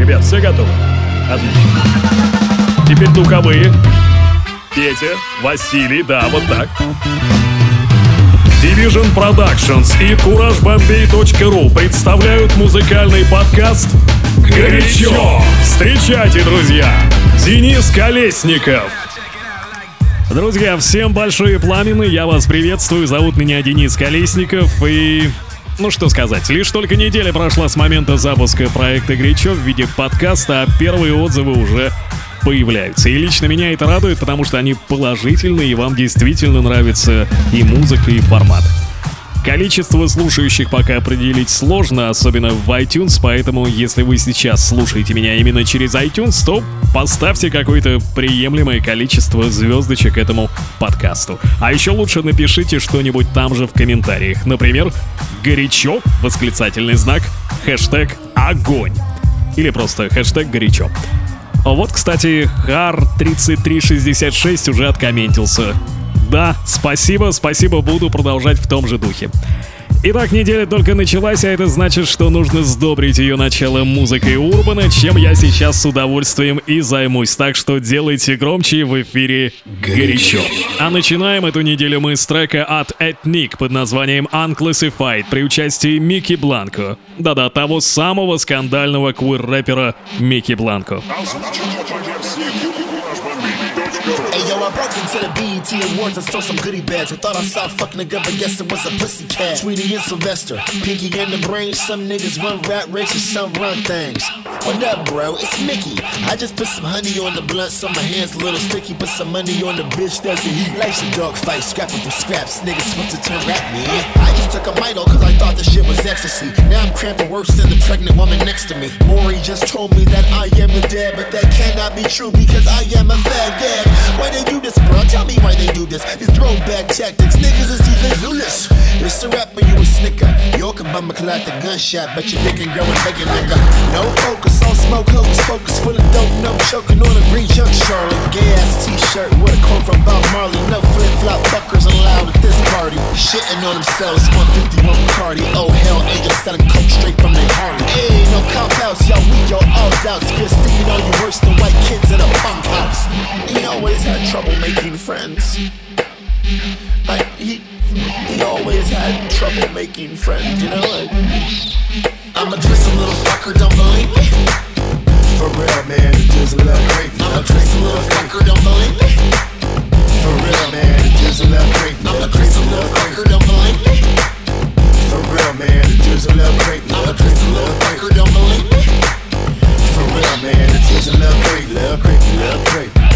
Ребят, все готовы? Отлично. Теперь духовые. Петя, Василий, да, вот так. Division Productions и CourageBombay.ru представляют музыкальный подкаст «Горячо». Встречайте, друзья, Денис Колесников. Друзья, всем большие пламены, я вас приветствую, зовут меня Денис Колесников и... Ну что сказать, лишь только неделя прошла с момента запуска проекта «Горячо» в виде подкаста, а первые отзывы уже появляются. И лично меня это радует, потому что они положительные, и вам действительно нравится и музыка, и формат. Количество слушающих пока определить сложно, особенно в iTunes, поэтому если вы сейчас слушаете меня именно через iTunes, то поставьте какое-то приемлемое количество звездочек этому подкасту. А еще лучше напишите что-нибудь там же в комментариях. Например, «Горячо!» восклицательный знак, хэштег «Огонь!» или просто хэштег «Горячо!» Вот, кстати, Хар3366 уже откомментился. Да, спасибо, спасибо, буду продолжать в том же духе. Итак, неделя только началась, а это значит, что нужно сдобрить ее начало музыкой Урбана, чем я сейчас с удовольствием и займусь. Так что делайте громче в эфире горячо. А начинаем эту неделю мы с трека от Ethnic под названием Unclassified при участии Микки Бланко. Да-да, того самого скандального квир-рэпера Микки Бланко. Yo, I broke into the BET Awards and stole some goodie bags. I thought I saw fucking a nigga, but guess it was a pussy cat. Tweety and Sylvester, Pinky in the brain. Some niggas run rap races, some run things. What up, bro? It's Mykki. I just put some honey on the blunt, so my hands a little sticky. Put some money on the bitch that's a heat. Life's a dog fight, scrapping for scraps. Niggas swim to turn rap, man. I just took a mito cause I thought the shit was ecstasy. Now I'm cramping worse than the pregnant woman next to me. Maury just told me that I am the dad, but that cannot be true because I am a fag dad. Why they this, bro? Tell me why they do this. These throwback tactics, niggas is even clueless. It's a rap, but you a snicker. Yo can bum a collide the gunshot, but your and girl is begging nigga. No focus on smoke, hocus focus full of dope, no choking on a green junk Charlotte. Gay ass t-shirt with a quote from Bob Marley. No flip flop fuckers allowed at this party. Shitting on themselves, 151 Cardi. Oh hell, angels selling coke straight from their Harley. Hey, no cop outs, y'all weak, y'all all doubts. Good sticking on you worse than white kids in a punk house. He always had trouble making friends. Like he, he always had trouble making friends, you know. Like, I'm a twisted little fucker, don't believe me. For real, man, it is a little crazy. I'm a twisted little fucker, don't believe me. For real, man, it is a little crazy. I'm a twisted little fucker, don't believe me. For real, man, it is a little crazy. I'm a twisted little fucker, don't believe me. For real, man, it is a little crazy, little crazy, little crazy.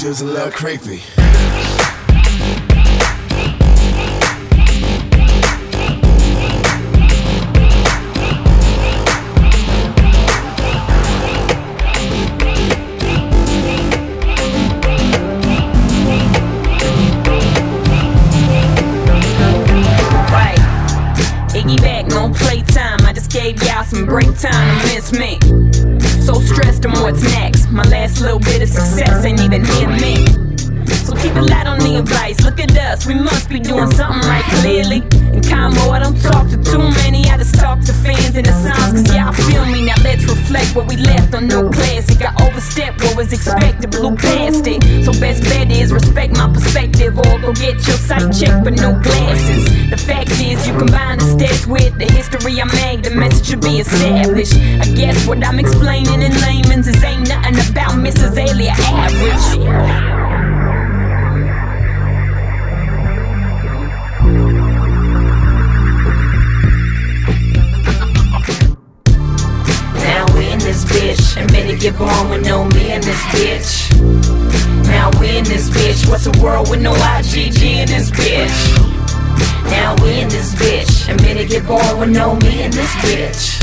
Dude's a little creepy. Back, no playtime. I just gave y'all some break time to miss me. So stressed on what's next. My last little bit of success ain't even hit me. So keep a light on the advice. Look at us, we must be doing something right clearly. Combo, I don't talk to too many. I just talk to fans and the songs, cause y'all feel me. Now let's reflect what we left on no classic. I overstepped what was expected, blew past it. So best bet is respect my perspective, or go get your sight checked but no glasses. The fact is, you combine the stats with the history I made, the message should be established. I guess what I'm explaining in layman's is ain't nothing about Mrs. Alia average. This bitch. Admit it, get born with no me in this bitch. Now we in this bitch. What's a world with no Iggy in this bitch? Now we in this bitch. Admit it, get born with no me in this bitch.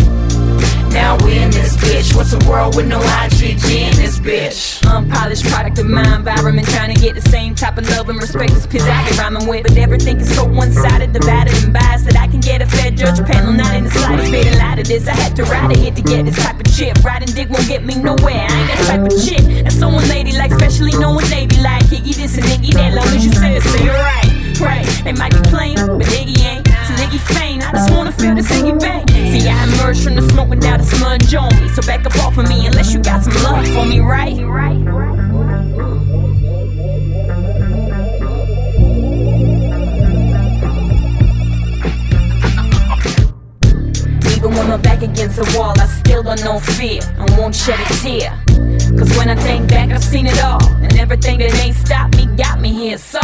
Now we in this bitch. What's a world with no Iggy in this bitch? Unpolished product of my environment, trying to get the same type of love and respect as piss I be rhyming with. But everything is so one sided, divided, and biased that I can get a fair judge panel. Not in the slightest bit of light of this. I had to ride a hit to get this type of chip. Riding dick won't get me nowhere. I ain't that type of shit. And someone lady like, especially knowing they be like, Iggy this and Iggy that. Long as you say it, so you're right. Right, they might be playing, but Iggy ain't. So Iggy faint. I just wanna feel this Iggy bang. See, I emerged from the smoke without a smudge on me. So back up off of me unless you got some love for me, right? Right, right. Against the wall, I still don't know fear and won't shed a tear. Cause when I think back, I've seen it all. And everything that ain't stopped me got me here, so.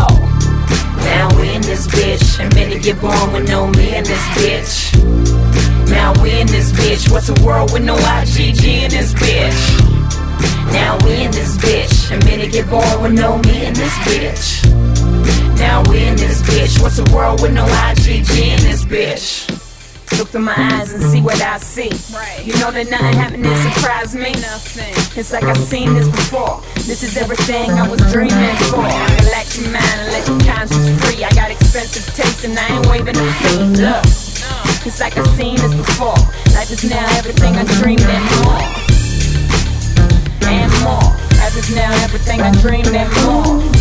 Now we in this bitch, and better get born with no me in this bitch. Now we in this bitch, what's a world with no Iggy in this bitch? Now we in this bitch, and better get born with no me in this bitch. Now we in this bitch, what's a world with no Iggy in this bitch? Look through my eyes and see what I see. Right. You know that nothing happened to surprise me. Nothing. It's like I've seen this before. This is everything I was dreaming for. Relax your mind and let your conscience free. I got expensive taste and I ain't waving a fee. Look, it's like I've seen this before. Life is now everything I dreamed and more. And more. Life is now everything I dreamed and more.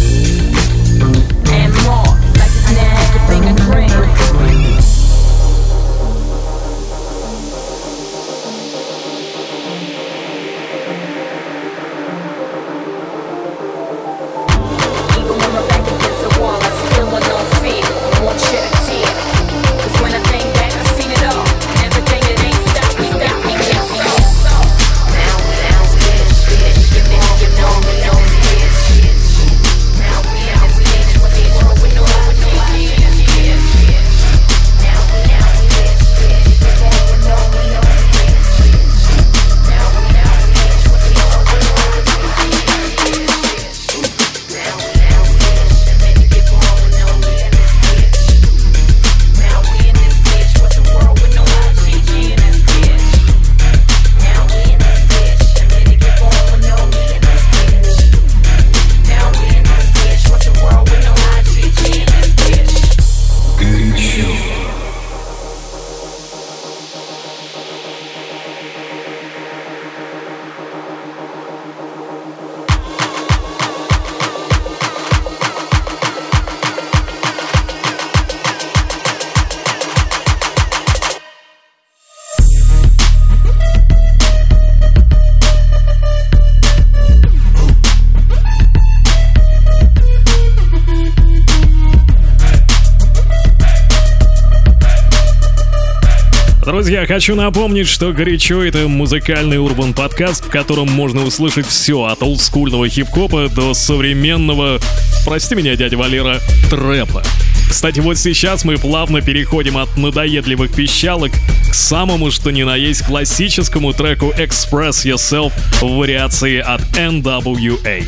Друзья, хочу напомнить, что «Горячо» — это музыкальный урбан подкаст, в котором можно услышать все от олдскульного хип-хопа до современного, прости меня, дядя Валера, трэпа. Кстати, вот сейчас мы плавно переходим от надоедливых пищалок к самому что ни на есть классическому треку «Express Yourself» в вариации от NWA.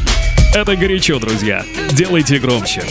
Это горячо, друзья. Делайте громче.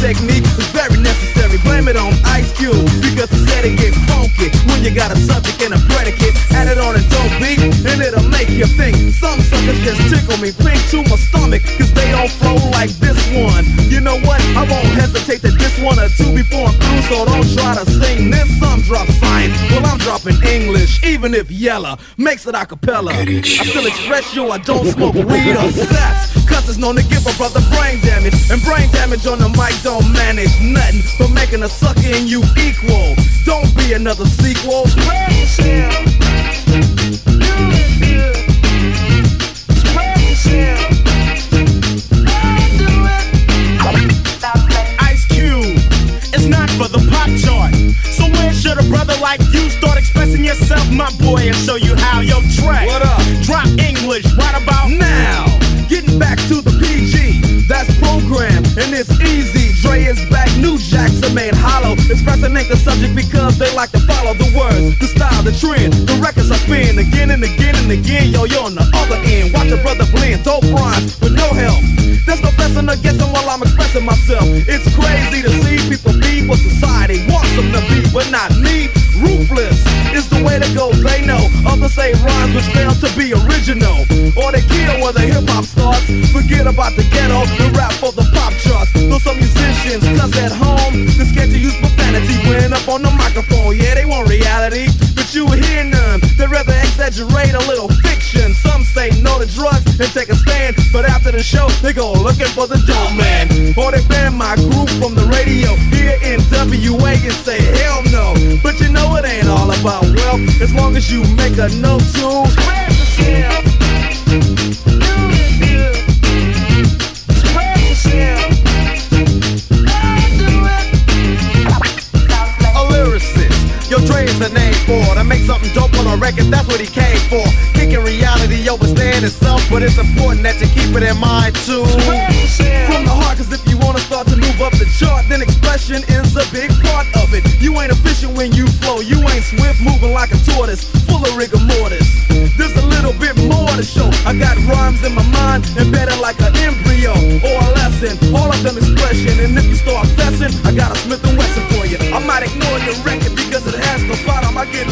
Technique is very necessary Blame it on Ice Cube Because he said it get funky When you got a subject and a predicate Add it on a dope beat And it'll make you think Some suckers just tickle me pink to my stomach Cause they don't flow like this one You know what? I won't hesitate to diss one or two before I'm through, so don't try to sing this. Some drop science, well I'm dropping even if Yella makes it a cappella. I still express yo, I don't smoke weed or sex. Cause it's known to give a brother brain damage. And brain damage on the mic don't manage nothing but making a sucker in you equal. Don't be another sequel. Spread yourself. Spread yourself. Ice Cube. It's not for the pop chart. So where should a brother like you start yourself, my boy, and show you how? Yo, track. What up? Drop English right about now. Getting back to the PG, that's program, and it's easy. Dre is back, new jacks are made hollow. Expressing ain't the subject because they like to follow the words, the style, the trend. The records I spin again and again and again. Yo, yo, on the other end. Watch a brother blend, dope rhymes with no help. There's no fessing or guessing while I'm expressing myself. It's crazy to see people be what society wants them to be, but not me. Ruthless is the way to go, they know. Others say rhymes which fail to be original. Or they kill where the hip hop starts. Forget about the ghetto, the rap for the pop charts. Though some musicians cuss at home, they're scared to use profanity when up on the microphone. Yeah, they want reality, but you hear none. They'd rather exaggerate a little fiction. Some say no to drugs and take a stand, but after the show, they go looking for the dope man. Or they ban my group from the radio here in WA and say hell no. But you know it ain't all about wealth as long as you make a note to spread yourself. Yo, Dre is the name for to make something dope on a record. That's what he came for. Kicking reality over stand itself, but it's important that you keep it in mind too. From the heart, cause if wanna start to move up the chart, then expression is a big part of it. You ain't efficient when you flow. You ain't swift, moving like a tortoise, full of rigor mortis. There's a little bit more to show. I got rhymes in my mind, embedded like an embryo or a lesson. All of them expression, and if you start fessing, I got a Smith and Wesson for you. I might ignore your record because it has no bottom. I get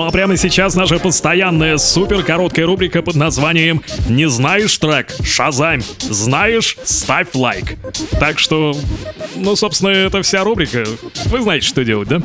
Ну а прямо сейчас наша постоянная супер короткая рубрика под названием «Не знаешь трек? Шазам! Знаешь? Ставь лайк!» Так что, ну, собственно, это вся рубрика. Вы знаете, что делать, да?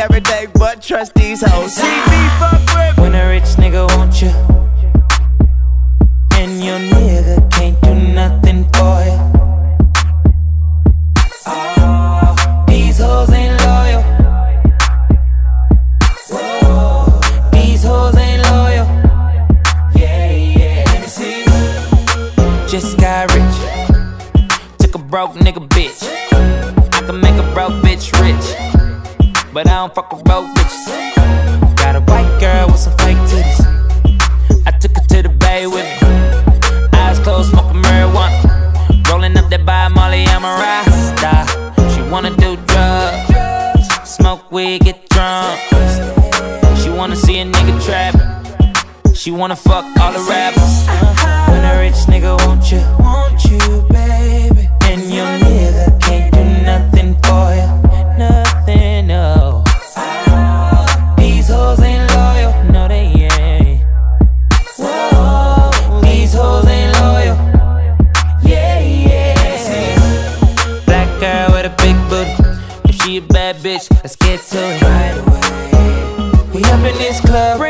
every day, but trust these hoes. See me fuck with when a rich nigga want you, and your nigga can't do nothing for you. Oh, oh, broke nigga bitch. But I don't fuck with broke bitches. Got a white girl with some fake titties. I took her to the bay with me. Eyes closed, smoking marijuana. Rolling up that by Molly, I'm a rasta. She wanna do drugs, smoke weed, get drunk. She wanna see a nigga trap. She wanna fuck all the rappers. When a rich nigga want you, want you, baby. And your let's get to it right away. We up in this club,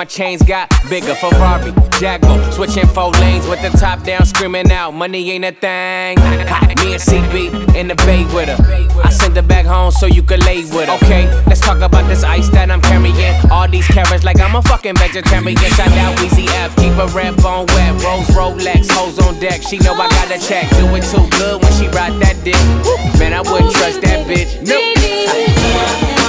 my chains got bigger. Ferrari, Jaguar, switching four lanes with the top down, screaming out, money ain't a thing. Me and CB in the bay with her. I sent her back home so you could lay with her. Okay, let's talk about this ice that I'm carrying. All these carrots like I'm a fucking vegetarian. Shout out Weezy F, keep a red bone wet. Rose Rolex, hoes on deck. She know I got a check. Do it too good when she ride that dick. Man, I wouldn't trust that bitch. Nope.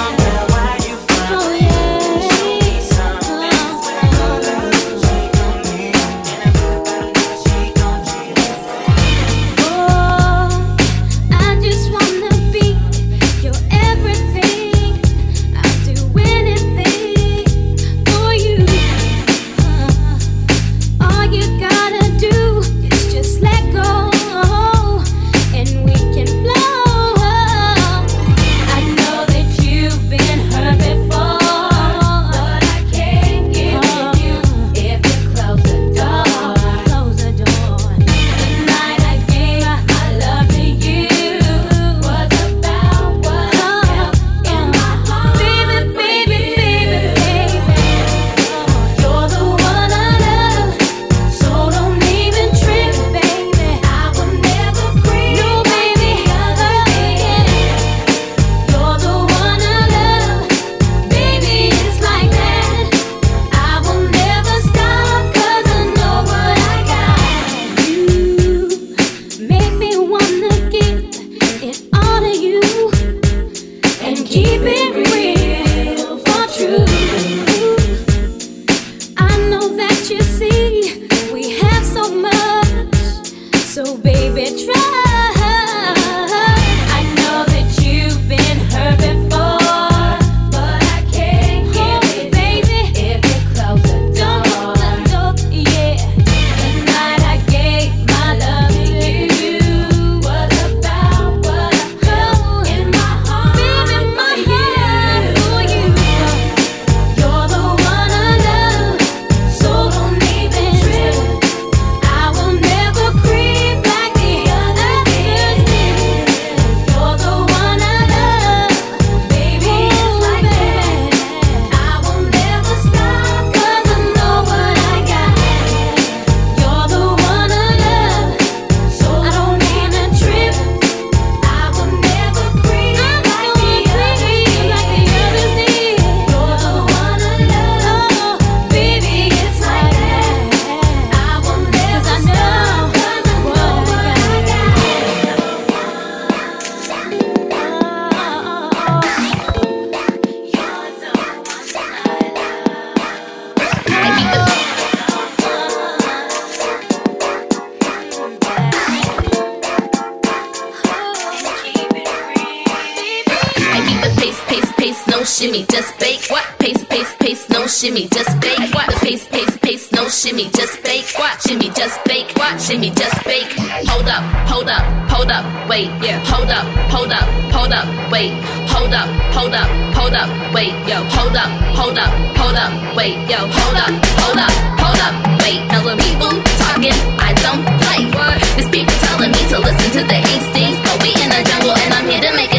Shimmy, just bake. What? Pace, pace, pace, no shimmy, just bake. What? The pace, pace, pace, no shimmy, just bake. What? Shimmy, just bake. What? Shimmy, just bake. Hold up, hold up, hold up, wait. Yeah. Hold up, hold up, hold up, wait. Hold up, hold up, hold up, wait. Yo. Hold up, hold up, hold up, wait. Yo. Hold up, hold up, hold up, wait. Hella people talking, I don't play. What? There's people telling me to listen to the instincts, but we in the jungle and I'm here to make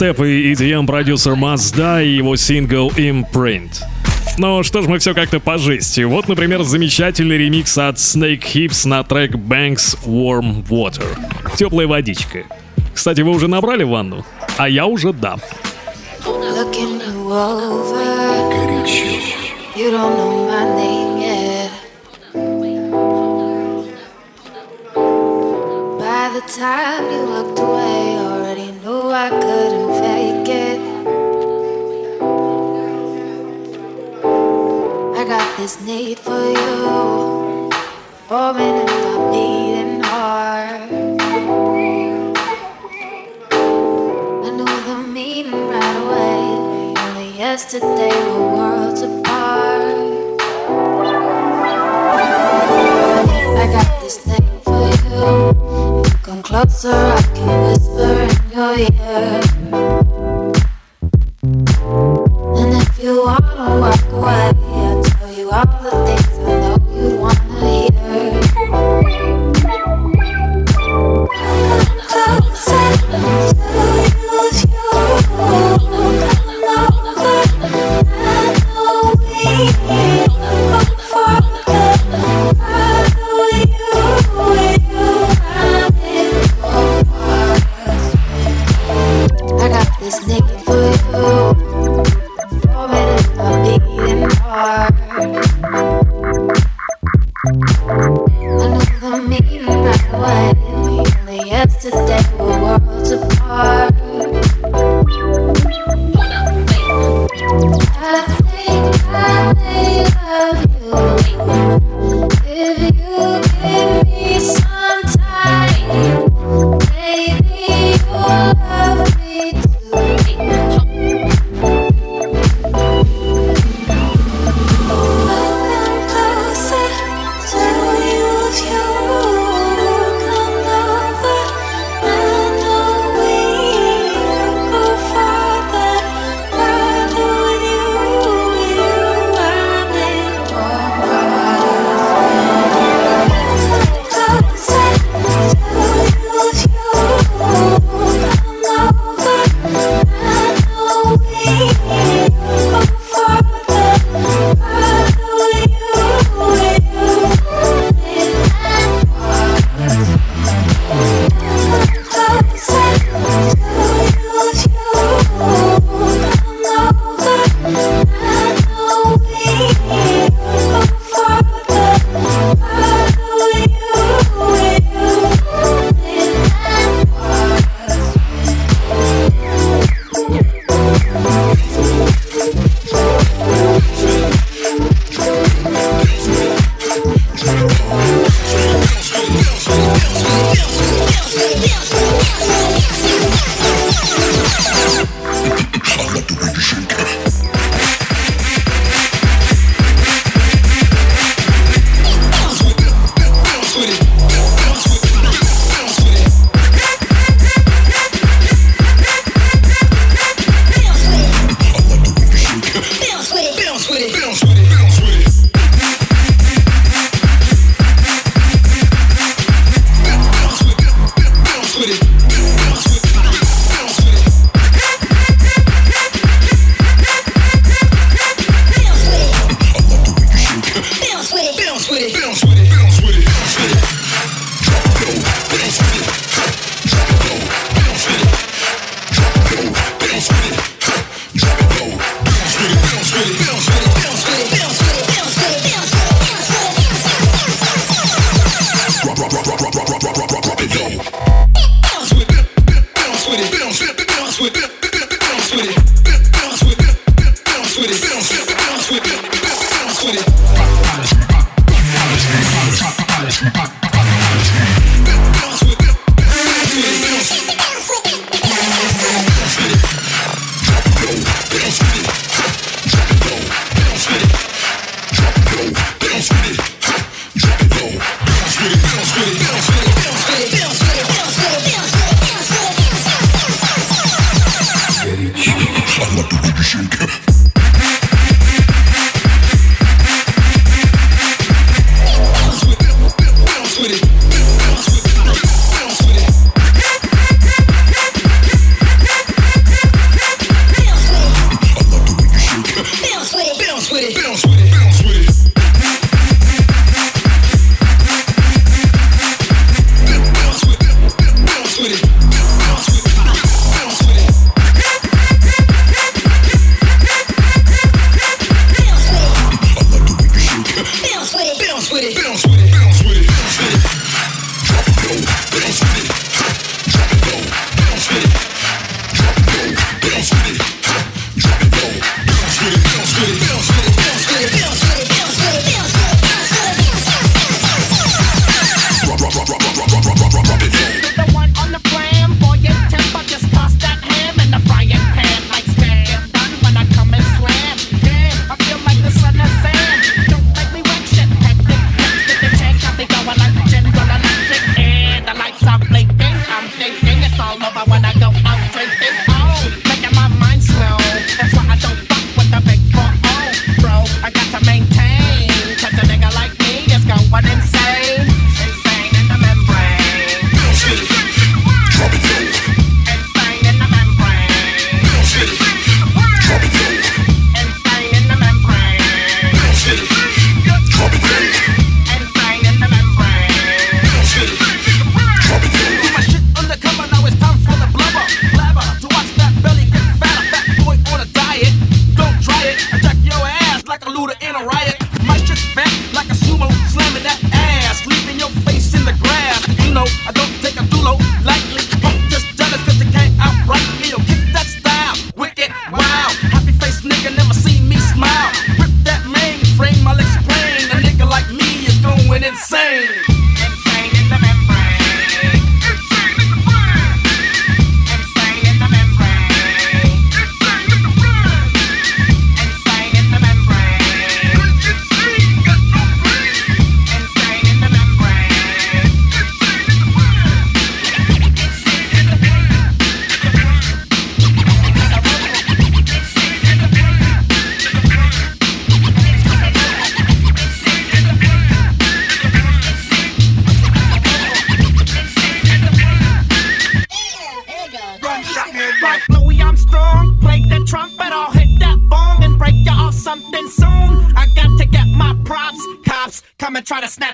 дабстеп и EDM-продюсер Mazda и его сингл Imprint. Ну что ж, мы все как-то по жести. Вот, например, замечательный ремикс от Snake Hips на трек Banks Warm Water. Теплая водичка. Кстати, вы уже набрали ванну? А я уже да. By the time you looked away, this need for you, forming in my beating heart. I knew the meaning right away. Only yesterday we're worlds apart. I got this thing for. You come closer,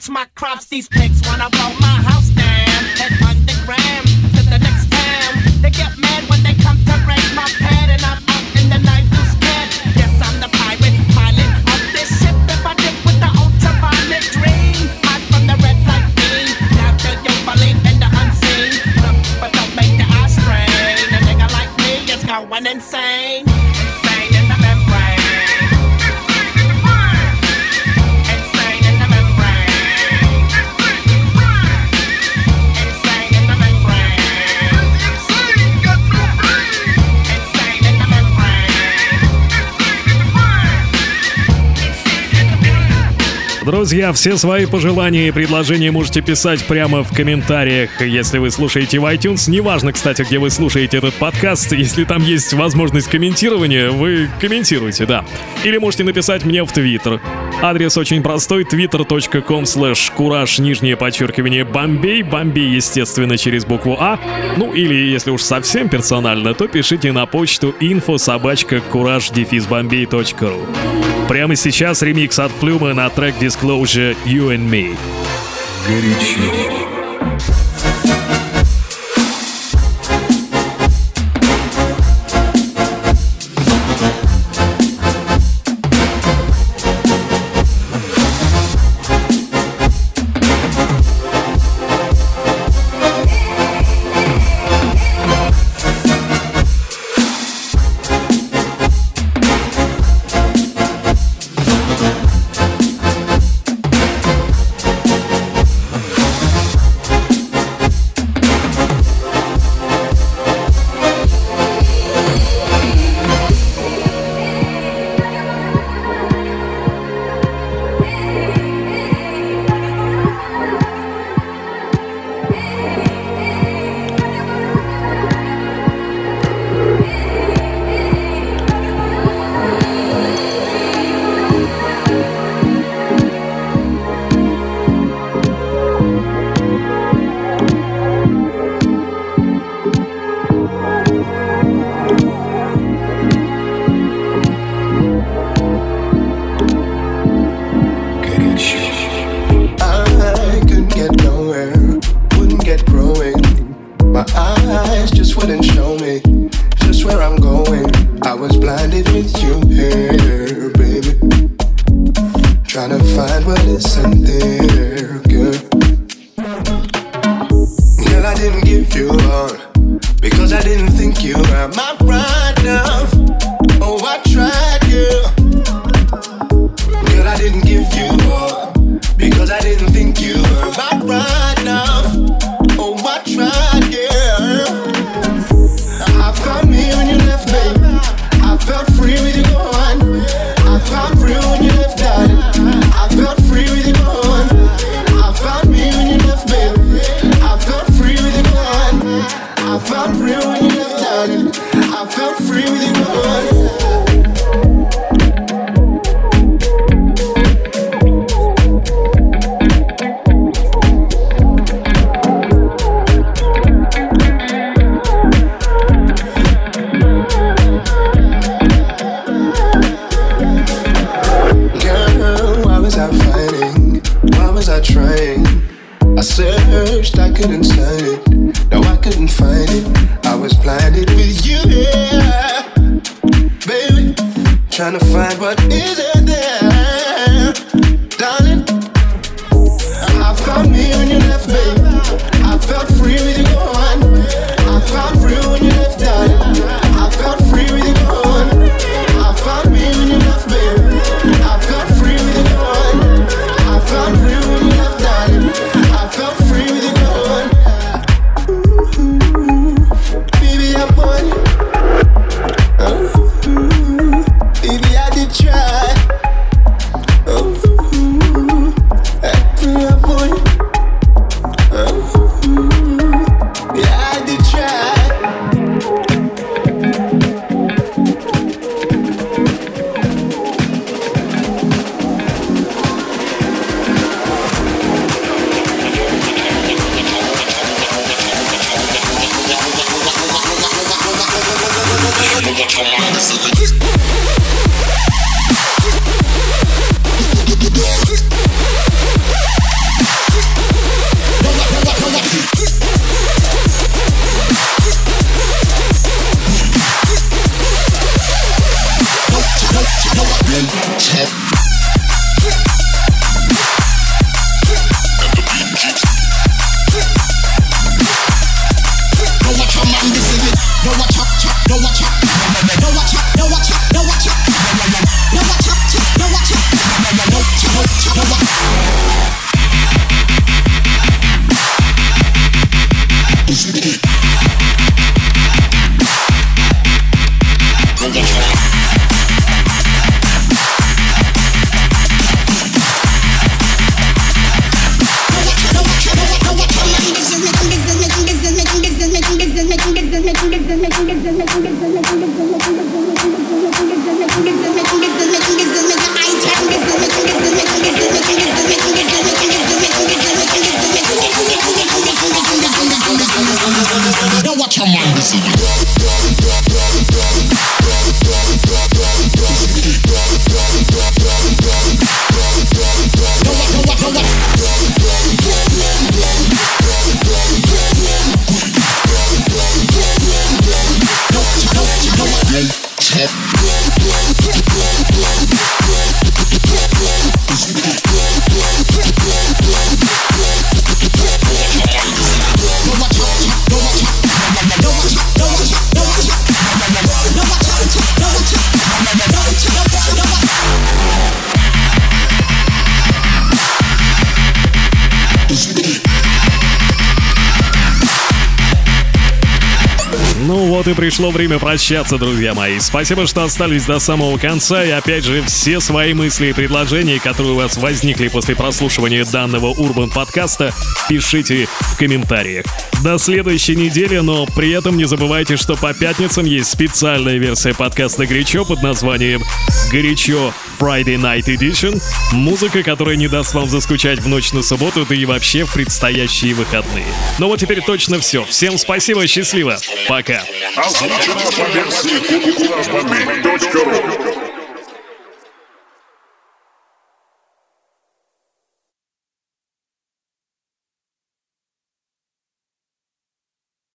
my crops, these pigs wanna Друзья, все свои пожелания и предложения можете писать прямо в комментариях, если вы слушаете в iTunes. Неважно, кстати, где вы слушаете этот подкаст. Если там есть возможность комментирования, вы комментируйте, да. Или можете написать мне в Твиттер. Адрес очень простой, twitter.com slash кураж, нижнее подчеркивание, бомбей, бомбей, естественно, через букву А. Ну или, если уж совсем персонально, то пишите на почту info собачка кураж бомбей.ру. Прямо сейчас ремикс от Флюма на трек Disclosure You and Me. Горячо. and. пришло время прощаться, друзья мои. Спасибо, что остались до самого конца. И опять же, все свои мысли и предложения, которые у вас возникли после прослушивания данного Urban подкаста, пишите в комментариях. До следующей недели, но при этом не забывайте, что по пятницам есть специальная версия подкаста «Горячо» под названием «Горячо Friday Night Edition. Музыка, которая не даст вам заскучать в ночь на субботу, да и вообще в предстоящие выходные. Ну вот теперь точно все. Всем спасибо, счастливо. Пока. Озвучено по версии